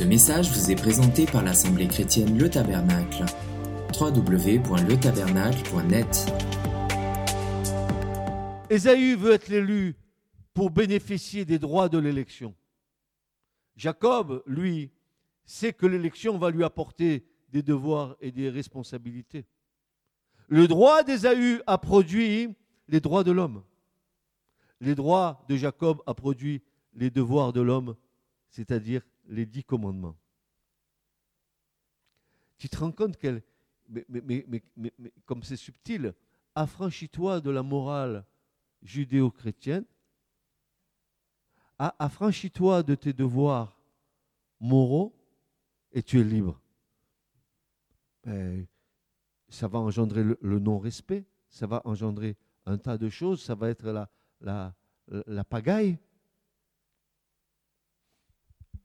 Ce message vous est présenté par l'Assemblée chrétienne Le Tabernacle. www.letabernacle.net Ésaü veut être l'élu pour bénéficier des droits de l'élection. Jacob, lui, sait que l'élection va lui apporter des devoirs et des responsabilités. Le droit d'Ésaü a produit les droits de l'homme. Les droits de Jacob a produit les devoirs de l'homme, c'est-à-dire les dix commandements. Tu te rends compte qu'elle, mais, comme c'est subtil, affranchis-toi de la morale judéo-chrétienne, affranchis-toi de tes devoirs moraux et tu es libre. Ben, ça va engendrer le, non-respect, ça va engendrer un tas de choses, ça va être la, la, la pagaille.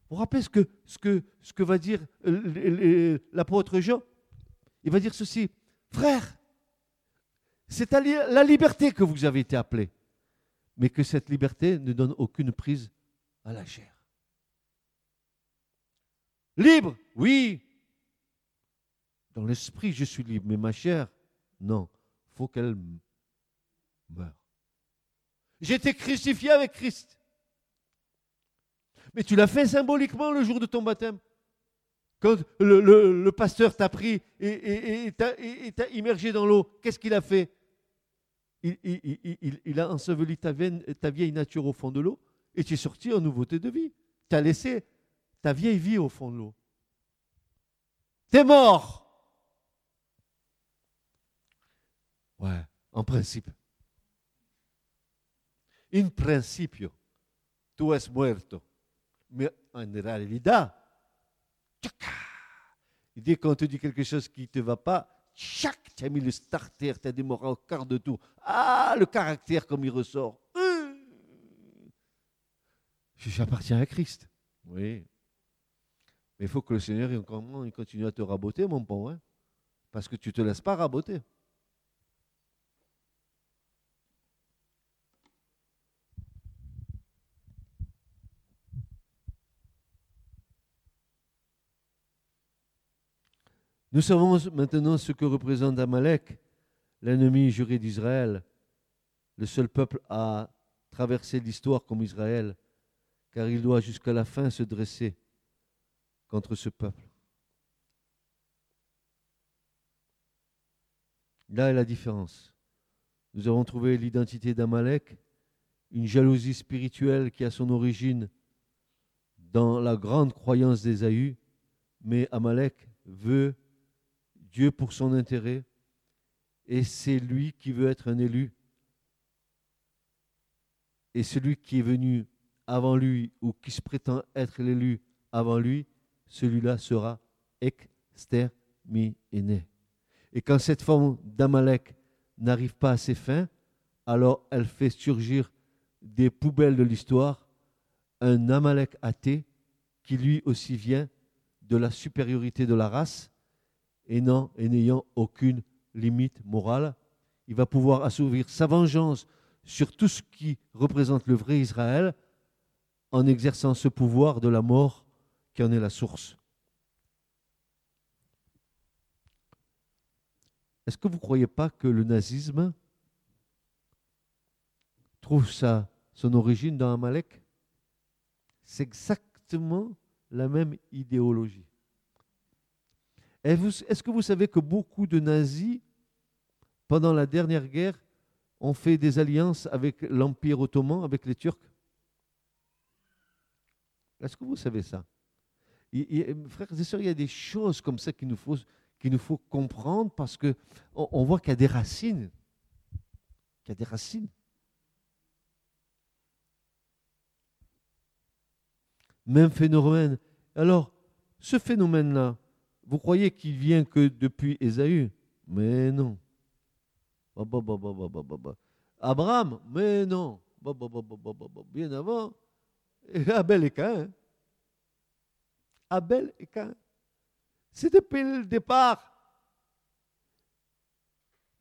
Vous rappelez ce que, va dire l'apôtre Jean? Il va dire ceci, frère, c'est la liberté que vous avez été appelés, mais que cette liberté ne donne aucune prise à la chair. Libre, oui. Dans l'esprit, je suis libre, mais ma chair, non. faut qu'elle meure. Été crucifié avec Christ. Mais tu l'as fait symboliquement le jour de ton baptême. Quand le, pasteur t'a pris et, t'a immergé dans l'eau, qu'est-ce qu'il a fait? Il, a enseveli ta, ta vieille nature au fond de l'eau et tu es sorti en nouveauté de vie. Tu as laissé ta vieille vie au fond de l'eau. Tu es mort. Ouais, en principe. In principio, tu es muerto. Mais en réalité, il dit quand on te dit quelque chose qui ne te va pas, chac, tu as mis le starter, tu as démarré au quart de tour. Ah, le caractère comme il ressort. J'appartiens à Christ. Oui. Mais il faut que le Seigneur il continue à te raboter, mon pauvre. Hein, parce que tu ne te laisses pas raboter. Nous savons maintenant ce que représente Amalek, l'ennemi juré d'Israël, le seul peuple à traverser l'histoire comme Israël, car il doit jusqu'à la fin se dresser contre ce peuple. Là est la différence. Nous avons trouvé l'identité d'Amalek, une jalousie spirituelle qui a son origine dans la grande croyance d'Ésaü, mais Amalek veut Dieu pour son intérêt, et c'est lui qui veut être un élu. Et celui qui est venu avant lui ou qui se prétend être l'élu avant lui, celui-là sera exterminé. Et quand cette forme d'Amalek n'arrive pas à ses fins, alors elle fait surgir des poubelles de l'histoire un Amalek athée qui lui aussi vient de la supériorité de la race et n'ayant aucune limite morale. Il va pouvoir assouvir sa vengeance sur tout ce qui représente le vrai Israël en exerçant ce pouvoir de la mort qui en est la source. Est-ce que vous ne croyez pas que le nazisme trouve ça, son origine dans Amalek? C'est exactement la même idéologie. Est-ce que vous savez que beaucoup de nazis, pendant la dernière guerre, ont fait des alliances avec l'Empire ottoman, avec les Turcs? Est-ce que vous savez ça? Frères et sœurs, il y a des choses comme ça qu'il nous faut, comprendre parce qu'on on voit qu'il y a des racines. Qu'il y a des racines. Même phénomène. Alors, ce phénomène-là, vous croyez qu'il vient que depuis Ésaü? Mais non. Abraham? Mais non. Bien avant. Abel et Cain. Abel et Cain. C'est depuis le départ.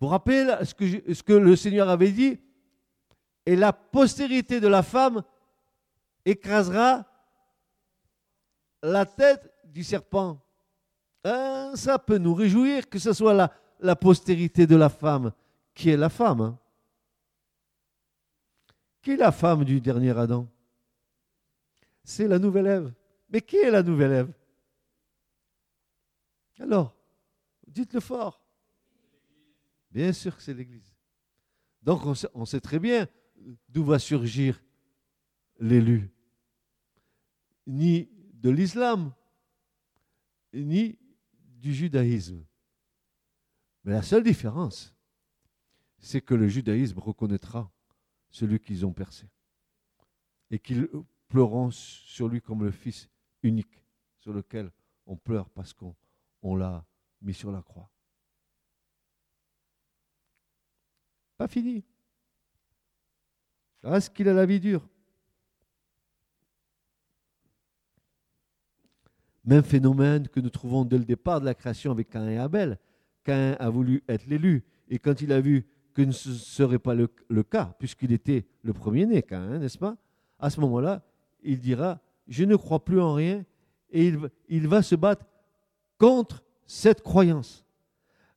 Vous vous rappelez ce que le Seigneur avait dit? Et la postérité de la femme écrasera la tête du serpent. Hein, ça peut nous réjouir que ce soit la, postérité de la femme. Qui est la femme hein? Qui est la femme du dernier Adam? C'est la nouvelle Ève. Mais qui est la nouvelle Ève? Alors, dites-le fort. Bien sûr que c'est l'Église. Donc on sait, très bien d'où va surgir l'élu. Ni de l'islam, ni du judaïsme. Mais la seule différence, c'est que le judaïsme reconnaîtra celui qu'ils ont percé. Et qu'ils pleureront sur lui comme le Fils unique, sur lequel on pleure parce qu'on l'a mis sur la croix. Pas fini. Reste qu'il a la vie dure. Même phénomène que nous trouvons dès le départ de la création avec Cain et Abel. Cain a voulu être l'élu, et quand il a vu que ce ne serait pas le, cas, puisqu'il était le premier-né, hein, n'est-ce pas À ce moment-là, il dira, je ne crois plus en rien, et il, va se battre contre cette croyance.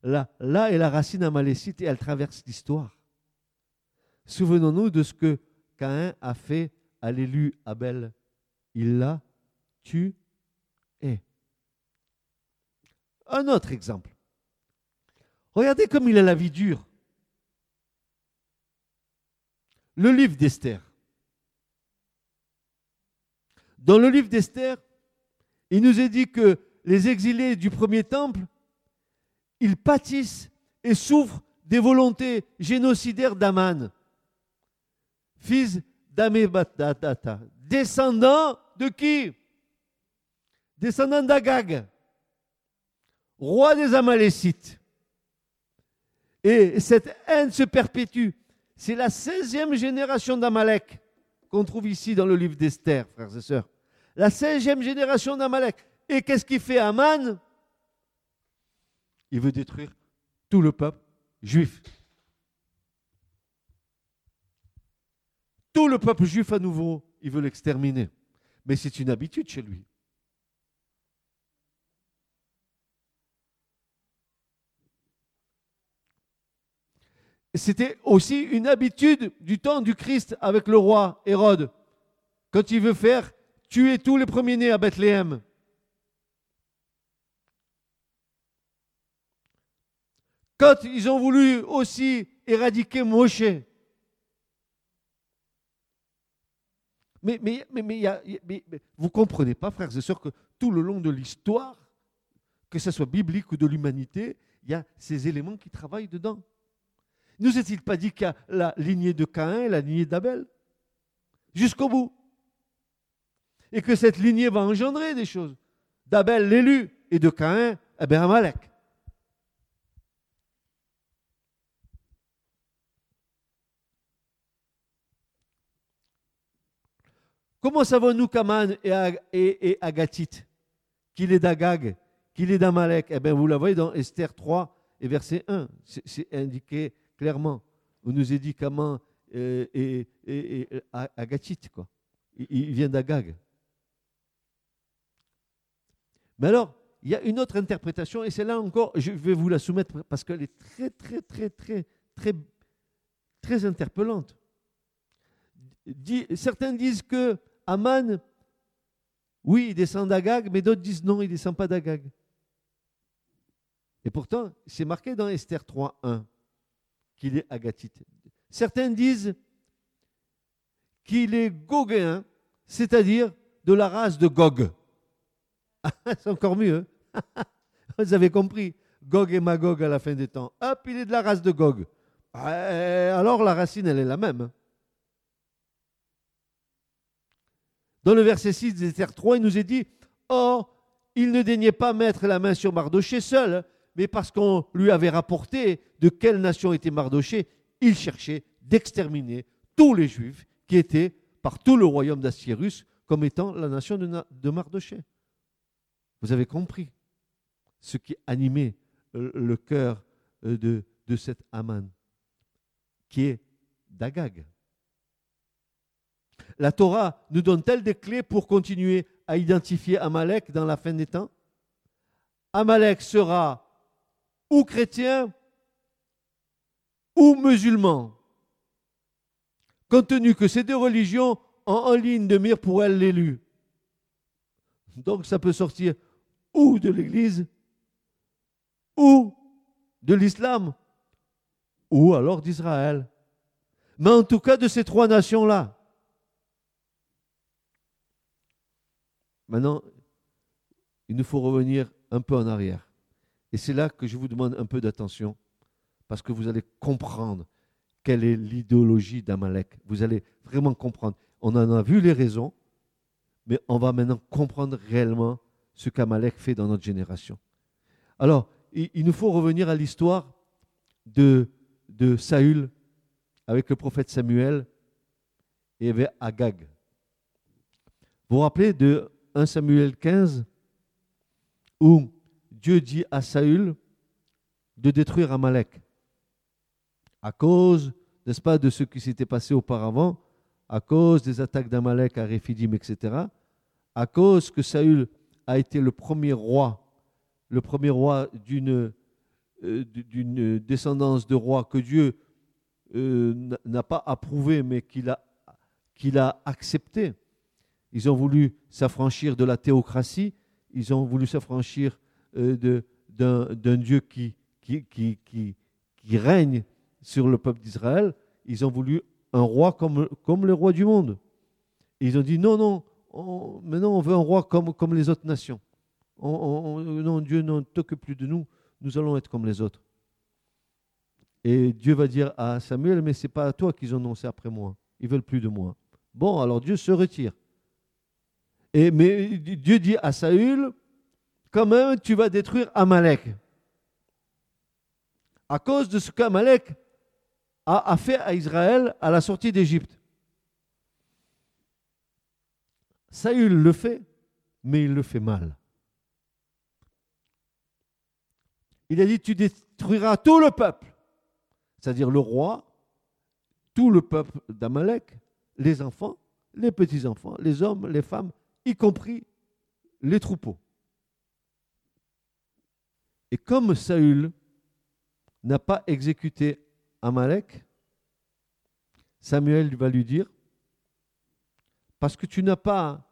Là, là est la racine amalécite et elle traverse l'histoire. Souvenons-nous de ce que Caïn a fait à l'élu Abel. Il l'a tué. Un autre exemple. Regardez comme il a la vie dure. le livre d'Esther. Dans le livre d'Esther, il nous est dit que les exilés du premier temple, ils pâtissent et souffrent des volontés génocidaires d'Aman, fils d'Amebatata, descendant de qui? Descendant d'Agag, roi des Amalécites. Et cette haine se perpétue. C'est la 16e génération d'Amalek qu'on trouve ici dans le livre d'Esther, frères et sœurs. La 16e génération d'Amalek. Et qu'est-ce qu'il fait Aman? Il veut détruire tout le peuple juif. Tout le peuple juif à nouveau, il veut l'exterminer. Mais c'est une habitude chez lui. C'était aussi une habitude du temps du Christ avec le roi Hérode, quand il veut faire tuer tous les premiers-nés à Bethléem. Quand ils ont voulu aussi éradiquer Moshe. Mais, mais, vous comprenez pas, frères et sœurs, que tout le long de l'histoire, que ce soit biblique ou de l'humanité, il y a ces éléments qui travaillent dedans. Nous est-il pas dit qu'il y a la lignée de Caïn et la lignée d'Abel Jusqu'au bout. Et que cette lignée va engendrer des choses? D'Abel l'élu et de Caïn, eh bien Amalek. Comment savons-nous qu'Aman est, Agatit Qu'il est d'Agag Qu'il est d'Amalek? Eh bien, vous la voyez dans Esther 3 et verset 1. C'est indiqué clairement. On nous a dit qu'Aman est, est, quoi. Il, vient d'Agag. Mais alors, il y a une autre interprétation, et c'est là encore, je vais vous la soumettre parce qu'elle est très, très, très, très, très, très interpellante. certains disent que Aman, oui, il descend d'Agag, mais d'autres disent non, il ne descend pas d'Agag. Et pourtant, c'est marqué dans Esther 3.1 qu'il est agatite. Certains disent qu'il est gogéen, c'est-à-dire de la race de Gog. C'est encore mieux. Hein. Vous avez compris. Gog et Magog à la fin des temps. Hop, il est de la race de Gog. Alors la racine, elle est la même. Hein. Dans le verset 6 d'Esther 3, il nous est dit Or, il ne daignait pas mettre la main sur Mardoché seul, mais parce qu'on lui avait rapporté de quelle nation était Mardoché, il cherchait d'exterminer tous les Juifs qui étaient par tout le royaume d'Assyrus comme étant la nation de, Mardoché. Vous avez compris ce qui animait euh, le cœur euh, de, de cet Aman, qui est d'Agag. La Torah nous donne-t-elle des clés pour continuer a identifié Amalek dans la fin des temps? Amalek sera ou chrétien ou musulman. Compte tenu que ces deux religions ont en ligne de mire pour elle l'élu. Donc ça peut sortir ou de l'Église ou de l'islam ou alors d'Israël. Mais en tout cas de ces trois nations-là. Maintenant, il nous faut revenir un peu en arrière. Et c'est là que je vous demande un peu d'attention, parce que vous allez comprendre quelle est l'idéologie d'Amalek. Vous allez vraiment comprendre. On en a vu les raisons, mais on va maintenant comprendre réellement ce qu'Amalek fait dans notre génération. Alors, il, nous faut revenir à l'histoire de, de Saül avec le prophète Samuel et avec Agag. Vous vous rappelez de 1 Samuel 15 où Dieu dit à Saül de détruire Amalek à cause, n'est-ce pas, de ce qui s'était passé auparavant, à cause des attaques d'Amalek à Réphidim, etc., à cause que Saül a été le premier roi, le premier roi d'une euh, descendance de rois que Dieu euh, n'a pas approuvé, mais qu'il a, qu'il a accepté. Ils ont voulu s'affranchir de la théocratie, ils ont voulu s'affranchir euh, d'un Dieu qui, règne sur le peuple d'Israël. Ils ont voulu un roi comme, comme les rois du monde. ils ont dit non, non, maintenant on veut un roi comme, les autres nations. non, Dieu ne t'occupe plus de nous, nous allons être comme les autres. Et Dieu va dire à Samuel, mais ce n'est pas à toi qu'ils ont annoncé après moi. Ils veulent plus de moi. Bon, alors Dieu se retire. Et, mais Dieu dit à Saül, quand même, tu vas détruire Amalek? À cause de ce qu'Amalek a, a fait à Israël à la sortie d'Égypte. Saül le fait, mais il le fait mal. Il a dit, tu détruiras tout le peuple, c'est-à-dire le roi, tout le peuple d'Amalek, les enfants, les petits-enfants, les hommes, les femmes, y compris les troupeaux. Et comme Saül n'a pas exécuté Amalek, Samuel va lui dire, parce que tu n'as pas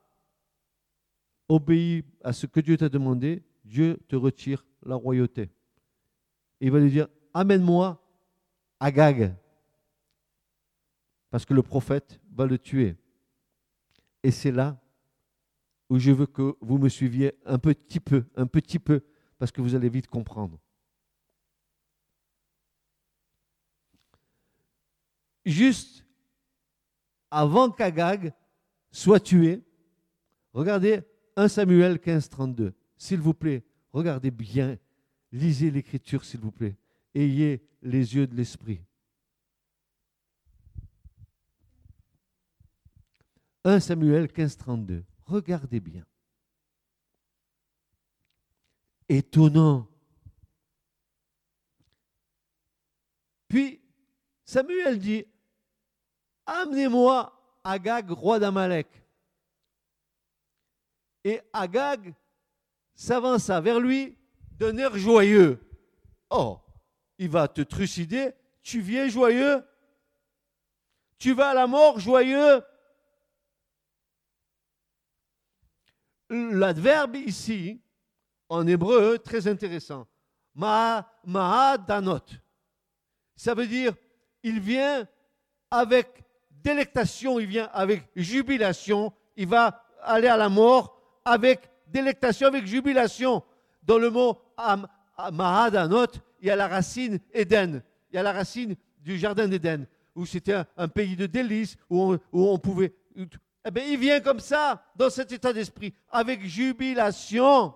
obéi à ce que Dieu t'a demandé, Dieu te retire la royauté. il va lui dire, amène-moi Agag, parce que le prophète va le tuer. Et c'est là où je veux que vous me suiviez un petit peu, un petit peu, parce que vous allez vite comprendre. Juste avant qu'Agag soit tué, regardez 1 Samuel 15, 32. S'il vous plaît, regardez bien, lisez l'écriture, s'il vous plaît. Ayez les yeux de l'esprit. 1 Samuel 15, 32. Regardez bien. Étonnant. Puis Samuel dit, amenez-moi Agag, roi d'Amalek. Et Agag s'avança vers lui d'un air joyeux. Oh, il va te trucider, tu viens joyeux Tu vas à la mort joyeux L'adverbe ici, en hébreu, très intéressant. Mahadanot. Ça veut dire, il vient avec délectation, il vient avec jubilation, il va aller à la mort avec délectation, avec jubilation. Dans le mot Mahadanot, il y a la racine Éden, il y a la racine du jardin d'Éden, où c'était un, pays de délices, où on pouvait eh bien, il vient comme ça, dans cet état d'esprit, avec jubilation.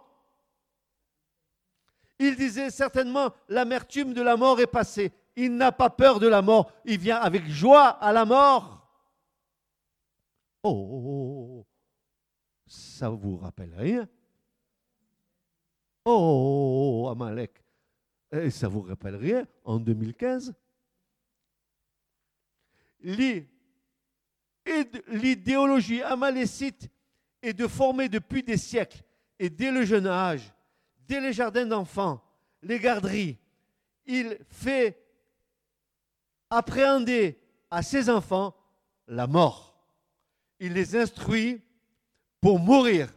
Il disait certainement, l'amertume de la mort est passée. Il n'a pas peur de la mort. Il vient avec joie à la mort. Oh, ça vous rappelle rien? Oh, Amalek, Et ça vous rappelle rien? En 2015 Lis l'idéologie amalécite et de former depuis des siècles et dès le jeune âge, les jardins d'enfants, les garderies, il fait appréhender à ses enfants la mort. Il les instruit pour mourir.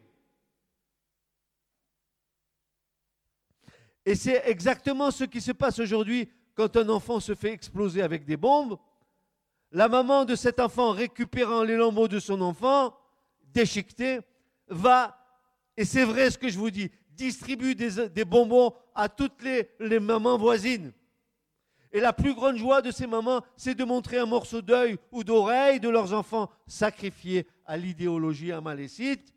Et c'est exactement ce qui se passe aujourd'hui quand un enfant se fait exploser avec des bombes. La maman de cet enfant, récupérant les lambeaux de son enfant, déchiqueté, va, et c'est vrai ce que je vous dis, distribue des, bonbons à toutes les, les mamans voisines. Et la plus grande joie de ces mamans, c'est de montrer un morceau d'œil ou d'oreille de leurs enfants sacrifiés à l'idéologie amalécite.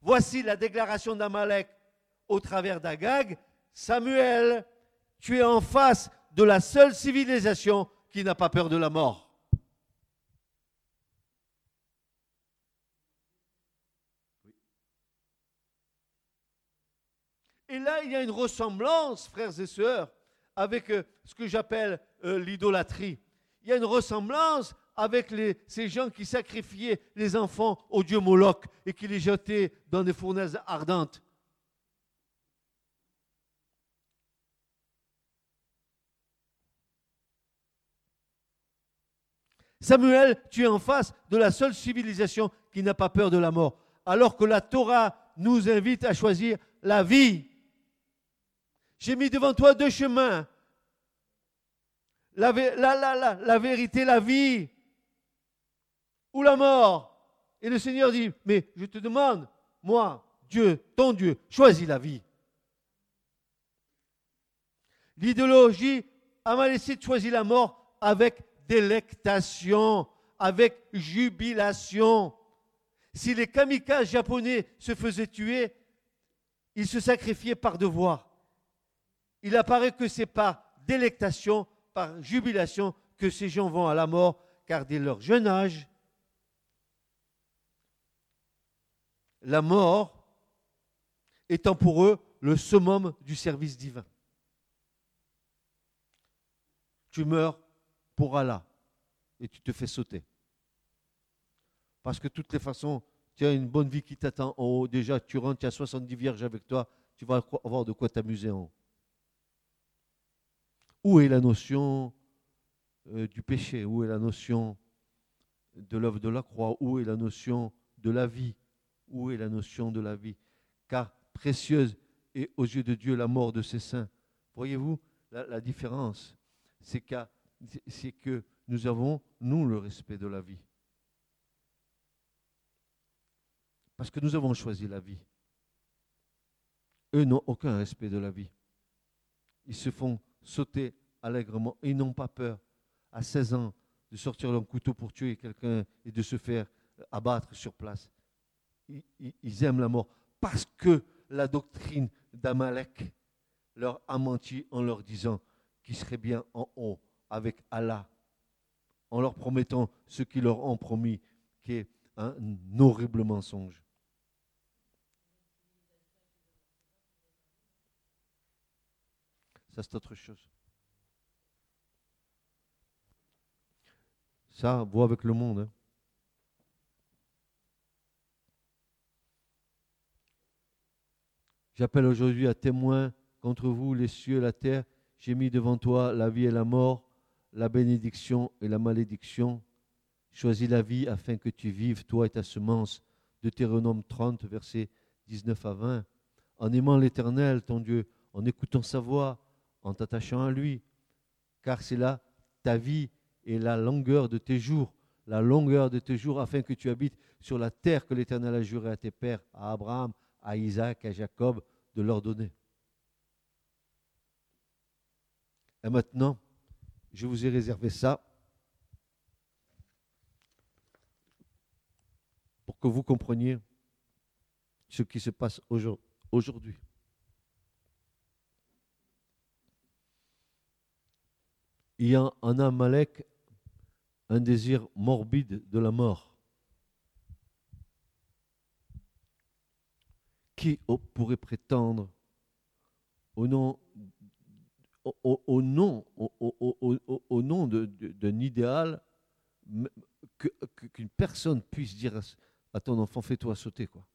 Voici la déclaration d'Amalek au travers d'Agag. Samuel, tu es en face de la seule civilisation qui n'a pas peur de la mort. Et là, il y a une ressemblance, frères et sœurs, avec euh, ce que j'appelle euh, l'idolâtrie. Il y a une ressemblance avec ces gens qui sacrifiaient les enfants au dieu Moloch et qui les jetaient dans des fournaises ardentes. Samuel, tu es en face de la seule civilisation qui n'a pas peur de la mort, alors que la Torah nous invite à choisir la vie. J'ai mis devant toi deux chemins. La, vérité, la vie ou la mort. Et le Seigneur dit, mais je te demande, moi, Dieu, ton Dieu, choisis la vie. L'idéologie amalécite choisit la mort avec délectation, avec jubilation. Si les kamikazes japonais se faisaient tuer, ils se sacrifiaient par devoir il apparaît que c'est par délectation, par jubilation que ces gens vont à la mort, car dès leur jeune âge, la mort étant pour eux le summum du service divin. Tu meurs pour Allah et tu te fais sauter. Parce que toutes les façons, tu as une bonne vie qui t'attend en haut. Déjà, tu rentres, tu as 70 vierges avec toi, tu vas avoir de quoi t'amuser en haut. Où est la notion euh, du péché? Où est la notion de l'œuvre de la croix? Où est la notion de la vie? Où est la notion de la vie? Car précieuse est aux yeux de Dieu la mort de ses saints. Voyez-vous la, différence C'est que nous avons, nous, le respect de la vie. Parce que nous avons choisi la vie. Eux n'ont aucun respect de la vie. Ils se font sauter allègrement. Ils n'ont pas peur, à 16 ans, de sortir leur couteau pour tuer quelqu'un et de se faire abattre sur place. Ils, aiment la mort parce que la doctrine d'Amalek leur a menti en leur disant qu'ils seraient bien en haut avec Allah, en leur promettant ce qu'ils leur ont promis, qui est un horrible mensonge. Ça, c'est autre chose. Ça, voit avec le monde. Hein. J'appelle aujourd'hui à témoin contre vous les cieux et la terre. J'ai mis devant toi la vie et la mort, la bénédiction et la malédiction. Choisis la vie afin que tu vives, toi et ta semence. Deutéronome 30, versets 19 à 20. En aimant l'Éternel, ton Dieu, en écoutant sa voix, en t'attachant à lui, car c'est là ta vie et la longueur de tes jours, la longueur de tes jours, afin que tu habites sur la terre que l'Éternel a juré à tes pères, à Abraham, à Isaac, à Jacob, de leur donner. Et maintenant, je vous ai réservé ça pour que vous compreniez ce qui se passe aujourd'hui. Il y a en Amalek un désir morbide de la mort. Qui pourrait prétendre au nom, au, nom, au, nom d'un idéal qu'une personne puisse dire à ton enfant, fais-toi sauter, quoi.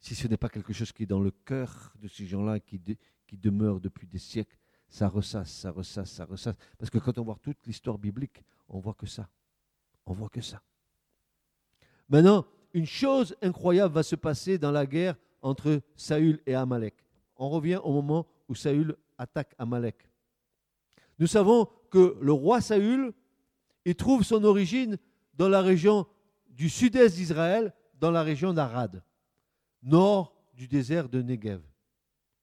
Si ce n'est pas quelque chose qui est dans le cœur de ces gens-là, qui, qui demeure depuis des siècles, ça ressasse, ça ressasse, ça ressasse. Parce que quand on voit toute l'histoire biblique, on voit que ça. On voit que ça. Maintenant, une chose incroyable va se passer dans la guerre entre Saül et Amalek. On revient au moment où Saül attaque Amalek. Nous savons que le roi Saül, il trouve son origine dans la région du sud-est d'Israël, dans la région d'Arad, nord du désert de Negev.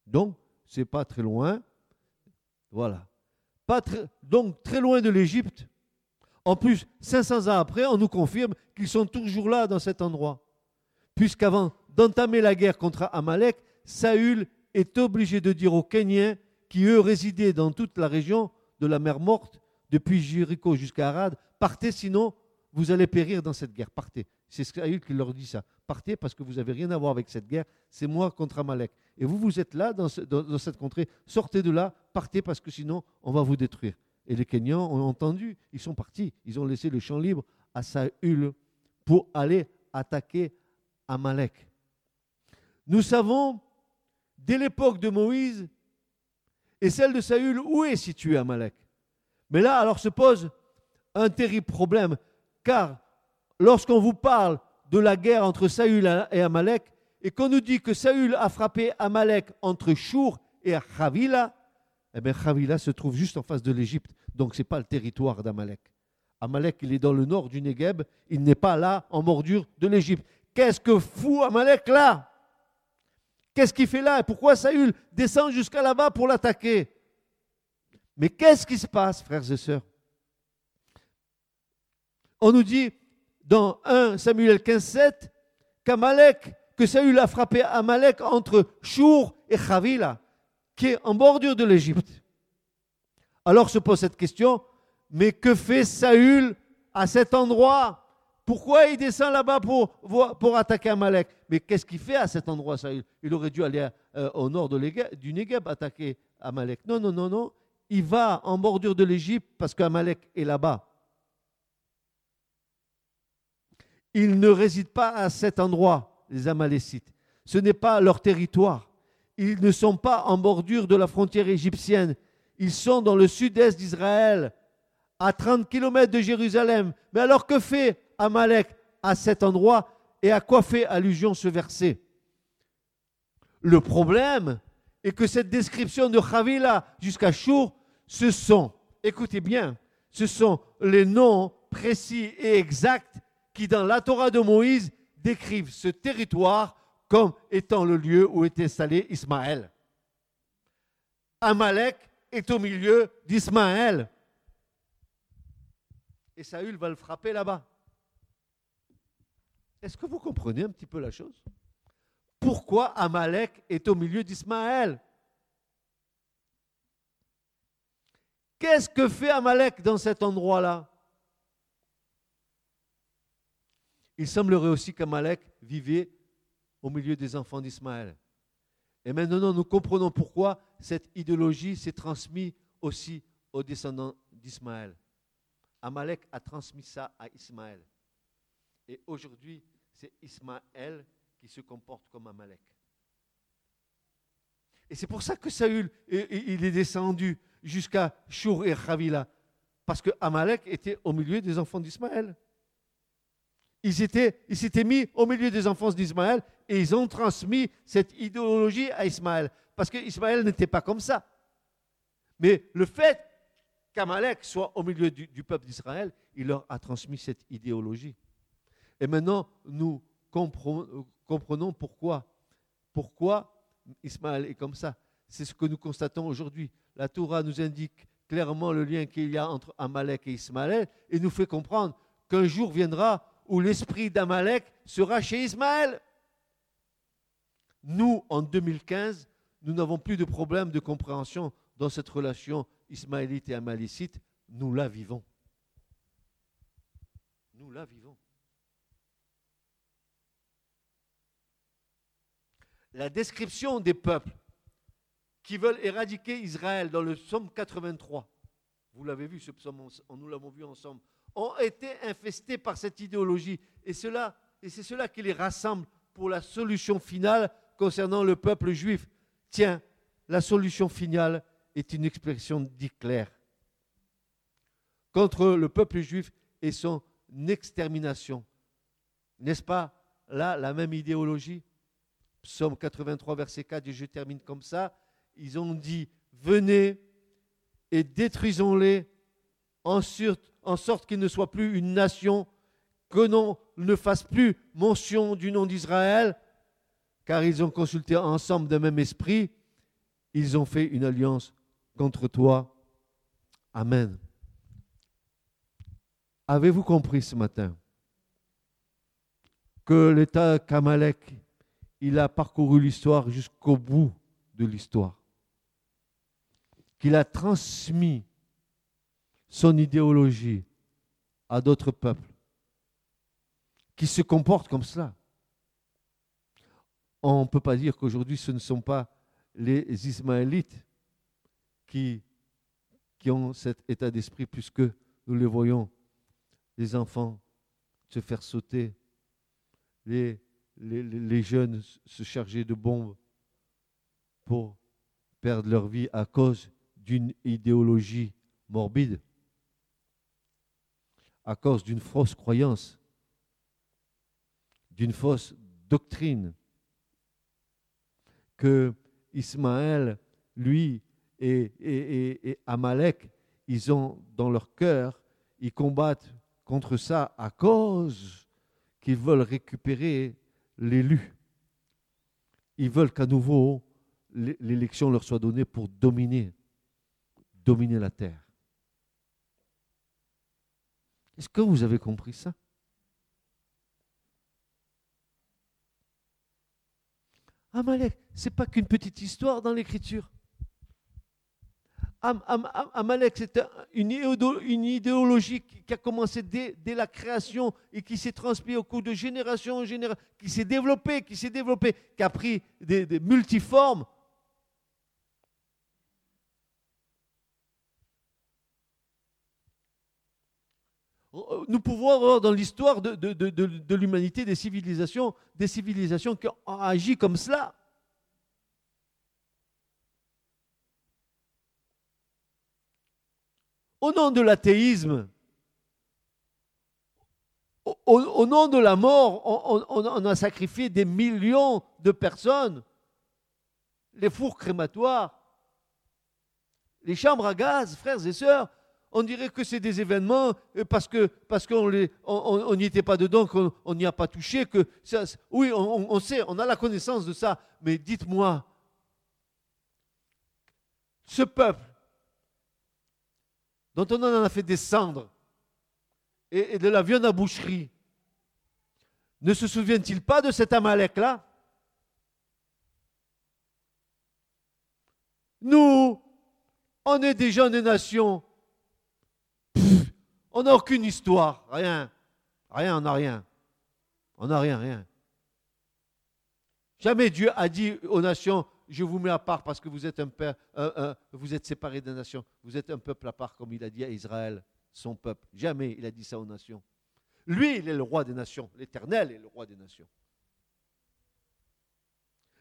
Donc, c'est pas très loin. Voilà. Donc très loin de l'Égypte. En plus, 500 ans après, on nous confirme qu'ils sont toujours là dans cet endroit. Puisqu'avant d'entamer la guerre contre Amalek, Saül est obligé de dire aux Kenyans, qui eux résidaient dans toute la région de la mer Morte, depuis Jéricho jusqu'à Arad, partez sinon vous allez périr dans cette guerre. Partez. C'est Saül qui leur dit ça. Partez parce que vous n'avez rien à voir avec cette guerre. C'est moi contre Amalek. Et vous, vous êtes là dans, cette contrée. Sortez de là. Partez parce que sinon, on va vous détruire. Et les Kenyans ont entendu. Ils sont partis. Ils ont laissé le champ libre à Saül pour aller attaquer Amalek. Nous savons, dès l'époque de Moïse et celle de Saül, où est situé Amalek. Mais là, alors se pose un terrible problème, car lorsqu'on vous parle de la guerre entre Saül et Amalek, et qu'on nous dit que Saül a frappé Amalek entre Chour et Chavila, eh bien Chavila se trouve juste en face de l'Égypte, donc ce n'est pas le territoire d'Amalek. Amalek, il est dans le nord du Negev, il n'est pas là en bordure de l'Égypte. Qu'est-ce que fout Amalek là? Qu'est-ce qu'il fait là? Et pourquoi Saül descend jusqu'à là-bas pour l'attaquer? Mais qu'est-ce qui se passe, frères et sœurs? On nous dit dans 1 Samuel 15, 7 qu'Amalek, que Saül a frappé Amalek entre Chour et Chavila, qui est en bordure de l'Égypte. Alors se pose cette question, mais que fait Saül à cet endroit? Pourquoi il descend là-bas pour, pour attaquer Amalek? Mais qu'est-ce qu'il fait à cet endroit ça il, aurait dû aller euh, au nord du Negev attaquer Amalek. Non, non, non, non. Il va en bordure de l'Égypte parce qu'Amalek est là-bas. Ils ne résident pas à cet endroit, les Amalécites. Ce n'est pas leur territoire. Ils ne sont pas en bordure de la frontière égyptienne. Ils sont dans le sud-est d'Israël, à 30 km de Jérusalem. Mais alors que fait Amalek à cet endroit et à quoi fait allusion ce verset? Le problème est que cette description de Chavila jusqu'à Chour, ce sont, écoutez bien, ce sont les noms précis et exacts qui, dans la Torah de Moïse, décrivent ce territoire comme étant le lieu où est installé Ismaël. Amalek est au milieu d'Ismaël. Et Saül va le frapper là-bas. Est-ce que vous comprenez un petit peu la chose? Pourquoi Amalek est au milieu d'Ismaël? Qu'est-ce que fait Amalek dans cet endroit-là? Il semblerait aussi qu'Amalek vivait au milieu des enfants d'Ismaël. Et maintenant, nous comprenons pourquoi cette idéologie s'est transmise aussi aux descendants d'Ismaël. Amalek a transmis ça à Ismaël. Et aujourd'hui, c'est Ismaël qui se comporte comme Amalek. Et c'est pour ça que Saül, il est descendu jusqu'à Shur et Chavila, parce que Amalek était au milieu des enfants d'Ismaël. Ils s'étaient mis au milieu des enfants d'Ismaël et ils ont transmis cette idéologie à Ismaël, parce qu'Ismaël n'était pas comme ça. Mais le fait qu'Amalek soit au milieu du peuple d'Israël, il leur a transmis cette idéologie. Et maintenant, nous comprenons pourquoi. Pourquoi Ismaël est comme ça. C'est ce que nous constatons aujourd'hui. La Torah nous indique clairement le lien qu'il y a entre Amalek et Ismaël et nous fait comprendre qu'un jour viendra où l'esprit d'Amalek sera chez Ismaël. Nous, en 2015, nous n'avons plus de problème de compréhension dans cette relation ismaélite et amalécite. Nous la vivons. Nous la vivons. la description des peuples qui veulent éradiquer Israël dans le psaume 83. Vous l'avez vu, ce psaume, nous l'avons vu ensemble ont été infestés par cette idéologie. Et, cela, et c'est cela qui les rassemble pour la solution finale concernant le peuple juif. Tiens, la solution finale est une expression d'Hitler contre le peuple juif et son extermination. N'est-ce pas là la même idéologie? Psaume 83, verset 4, et je termine comme ça. Ils ont dit, venez et détruisons-les en, sorte qu'ils ne soient plus une nation, que l'on ne fasse plus mention du nom d'Israël, car ils ont consulté ensemble d'un même esprit, ils ont fait une alliance contre toi. Amen. Avez-vous compris ce matin que l'État Kamalek, il a parcouru l'histoire jusqu'au bout de l'histoire, qu'il a transmis son idéologie à d'autres peuples qui se comportent comme cela. On ne peut pas dire qu'aujourd'hui ce ne sont pas les Ismaélites qui, ont cet état d'esprit, puisque nous les voyons, les enfants se faire sauter, les jeunes se charger de bombes pour perdre leur vie à cause d'une idéologie morbide, à cause d'une fausse croyance, d'une fausse doctrine, que Ismaël, lui, et, Amalek, ils ont dans leur cœur, ils combattent contre ça à cause qu'ils veulent récupérer l'élu. Ils veulent qu'à nouveau l'élection leur soit donnée pour dominer, dominer la terre. Est-ce que vous avez compris ça? Amalek, ce n'est pas qu'une petite histoire dans l'écriture. Amalek, c'est une idéologie qui a commencé dès, la création et qui s'est transmise au cours de génération en génération, qui s'est développée, qui s'est développée, qui a pris des, des multiformes. Nous pouvons avoir dans l'histoire de, de l'humanité des civilisations, des civilisations qui ont agi comme cela. au nom de l'athéisme, au, nom de la mort, on, a sacrifié des millions de personnes. Les fours crématoires, les chambres à gaz, frères et sœurs, on dirait que c'est des événements euh, parce que parce qu'on n'y était pas dedans, qu'on n'y a pas touché, que oui, on, sait, on a la connaissance de ça, mais dites-moi, ce peuple dont on en a fait descendre et, de la viande à boucherie, ne se souvient-il pas de cet Amalek-là? Nous, on est des jeunes nations. On n'a aucune histoire, rien. Rien, on n'a rien. On n'a rien, rien. Jamais Dieu a dit aux nations, je vous mets à part parce que vous êtes un vous êtes séparés des nations, vous êtes un peuple à part, comme il a dit à Israël, son peuple. Jamais il a dit ça aux nations. Lui, il est le roi des nations. L'Éternel est le roi des nations.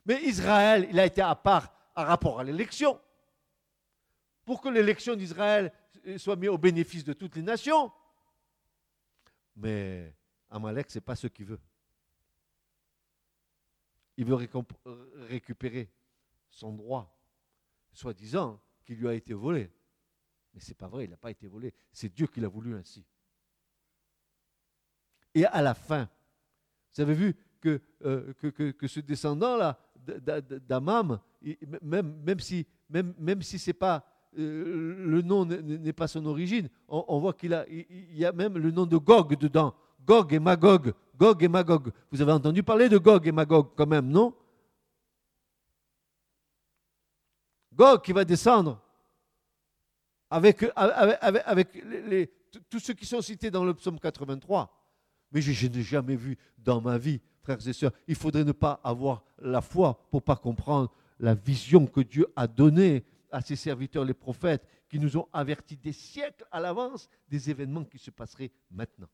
Mais Israël, il a été à part à rapport à l'élection. Pour que l'élection d'Israël soit mise au bénéfice de toutes les nations. Mais Amalek, ce n'est pas ce qu'il veut. Il veut récupérer son droit, soi-disant qu'il lui a été volé. Mais ce n'est pas vrai, il n'a pas été volé. C'est Dieu qui l'a voulu ainsi. Et à la fin, vous avez vu que, euh, ce descendant-là d'Amam, même, même si, même, même si c'est pas, euh, le nom n'est pas son origine, on, voit qu'il a, il y a même le nom de Gog dedans. Gog et Magog. Gog et Magog. Vous avez entendu parler de Gog et Magog quand même, non? Gog qui va descendre avec, avec, les, tous ceux qui sont cités dans le psaume 83. Mais je, n'ai jamais vu dans ma vie, frères et sœurs, il faudrait ne pas avoir la foi pour pas comprendre la vision que Dieu a donnée à ses serviteurs, les prophètes, qui nous ont avertis des siècles à l'avance des événements qui se passeraient maintenant.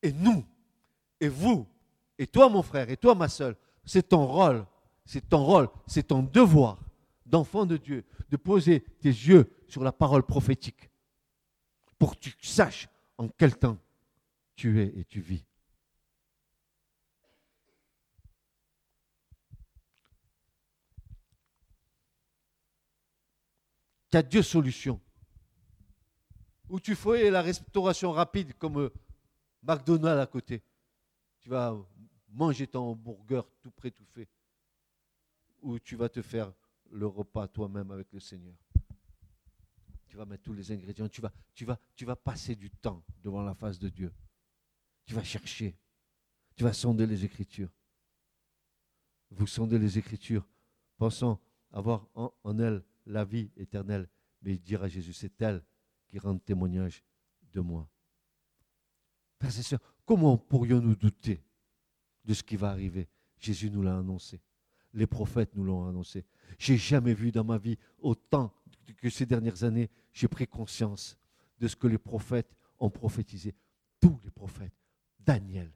Et nous, et vous, et toi mon frère, et toi ma soeur, c'est ton rôle, c'est ton rôle, c'est ton devoir d'enfant de Dieu de poser tes yeux sur la parole prophétique pour que tu saches en quel temps tu es et tu vis. Tu as deux solutions. Ou tu fais la restauration rapide comme euh, McDonald's à côté. Tu vas manger ton burger tout prêt. Ou tu vas te faire le repas toi-même avec le Seigneur. Tu vas mettre tous les ingrédients, tu vas, passer du temps devant la face de Dieu. Tu vas chercher, tu vas sonder les Écritures. Vous sondez les Écritures, pensant avoir en, en elle la vie éternelle, mais dire à Jésus, c'est elle qui rend témoignage de moi. Frères et sœurs, comment pourrions-nous douter de ce qui va arriver? Jésus nous l'a annoncé. Les prophètes nous l'ont annoncé. J'ai jamais vu dans ma vie autant que ces dernières années, j'ai pris conscience de ce que les prophètes ont prophétisé. Tous les prophètes, Daniel,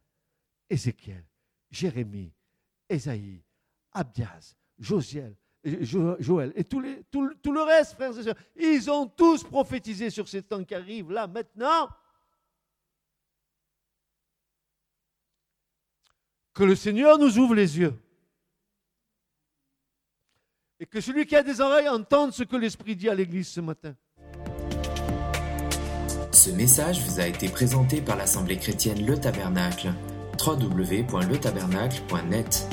Ézéchiel, Jérémie, Ésaïe, Abdias, Josiel, Joël et tout, les, le reste, frères et sœurs, ils ont tous prophétisé sur ces temps qui arrivent là maintenant. Que le Seigneur nous ouvre les yeux. Et que celui qui a des oreilles entende ce que l'Esprit dit à l'Église ce matin. Ce message vous a été présenté par l'Assemblée chrétienne Le Tabernacle. www.letabernacle.net